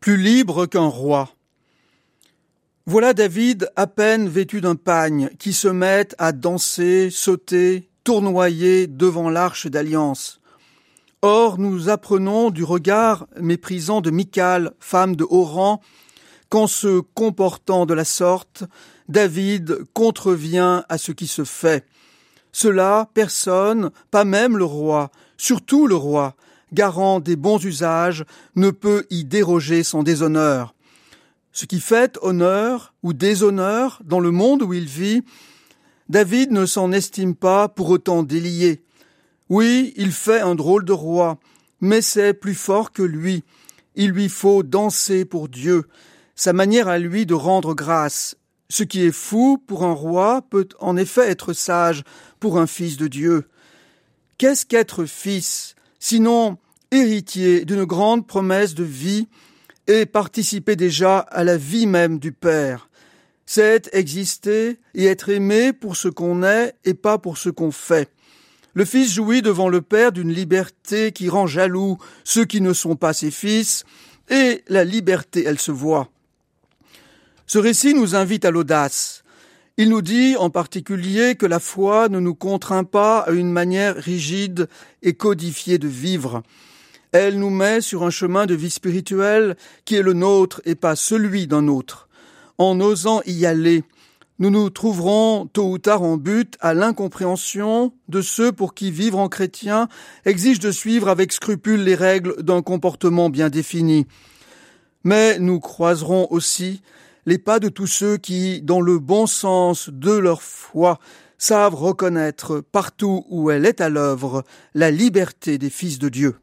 plus libre qu'un roi. Voilà David à peine vêtu d'un pagne qui se met à danser, sauter, tournoyer devant l'arche d'alliance. Or, nous apprenons du regard méprisant de Michal, femme de haut rang, qu'en se comportant de la sorte, David contrevient à ce qui se fait. Cela, personne, pas même le roi, surtout le roi, garant des bons usages, ne peut y déroger sans déshonneur. Ce qui fait honneur ou déshonneur dans le monde où il vit, David ne s'en estime pas pour autant délié. Oui, il fait un drôle de roi, mais c'est plus fort que lui. Il lui faut danser pour Dieu, sa manière à lui de rendre grâce. Ce qui est fou pour un roi peut en effet être sage pour un fils de Dieu. Qu'est-ce qu'être fils, sinon héritier d'une grande promesse de vie et participer déjà à la vie même du Père. C'est exister et être aimé pour ce qu'on est et pas pour ce qu'on fait. Le Fils jouit devant le Père d'une liberté qui rend jaloux ceux qui ne sont pas ses fils, et la liberté, elle se voit. Ce récit nous invite à l'audace. Il nous dit en particulier que la foi ne nous contraint pas à une manière rigide et codifiée de vivre. Elle nous met sur un chemin de vie spirituelle qui est le nôtre et pas celui d'un autre. En osant y aller, nous nous trouverons tôt ou tard en but à l'incompréhension de ceux pour qui vivre en chrétien exige de suivre avec scrupule les règles d'un comportement bien défini. Mais nous croiserons aussi les pas de tous ceux qui, dans le bon sens de leur foi, savent reconnaître partout où elle est à l'œuvre la liberté des fils de Dieu.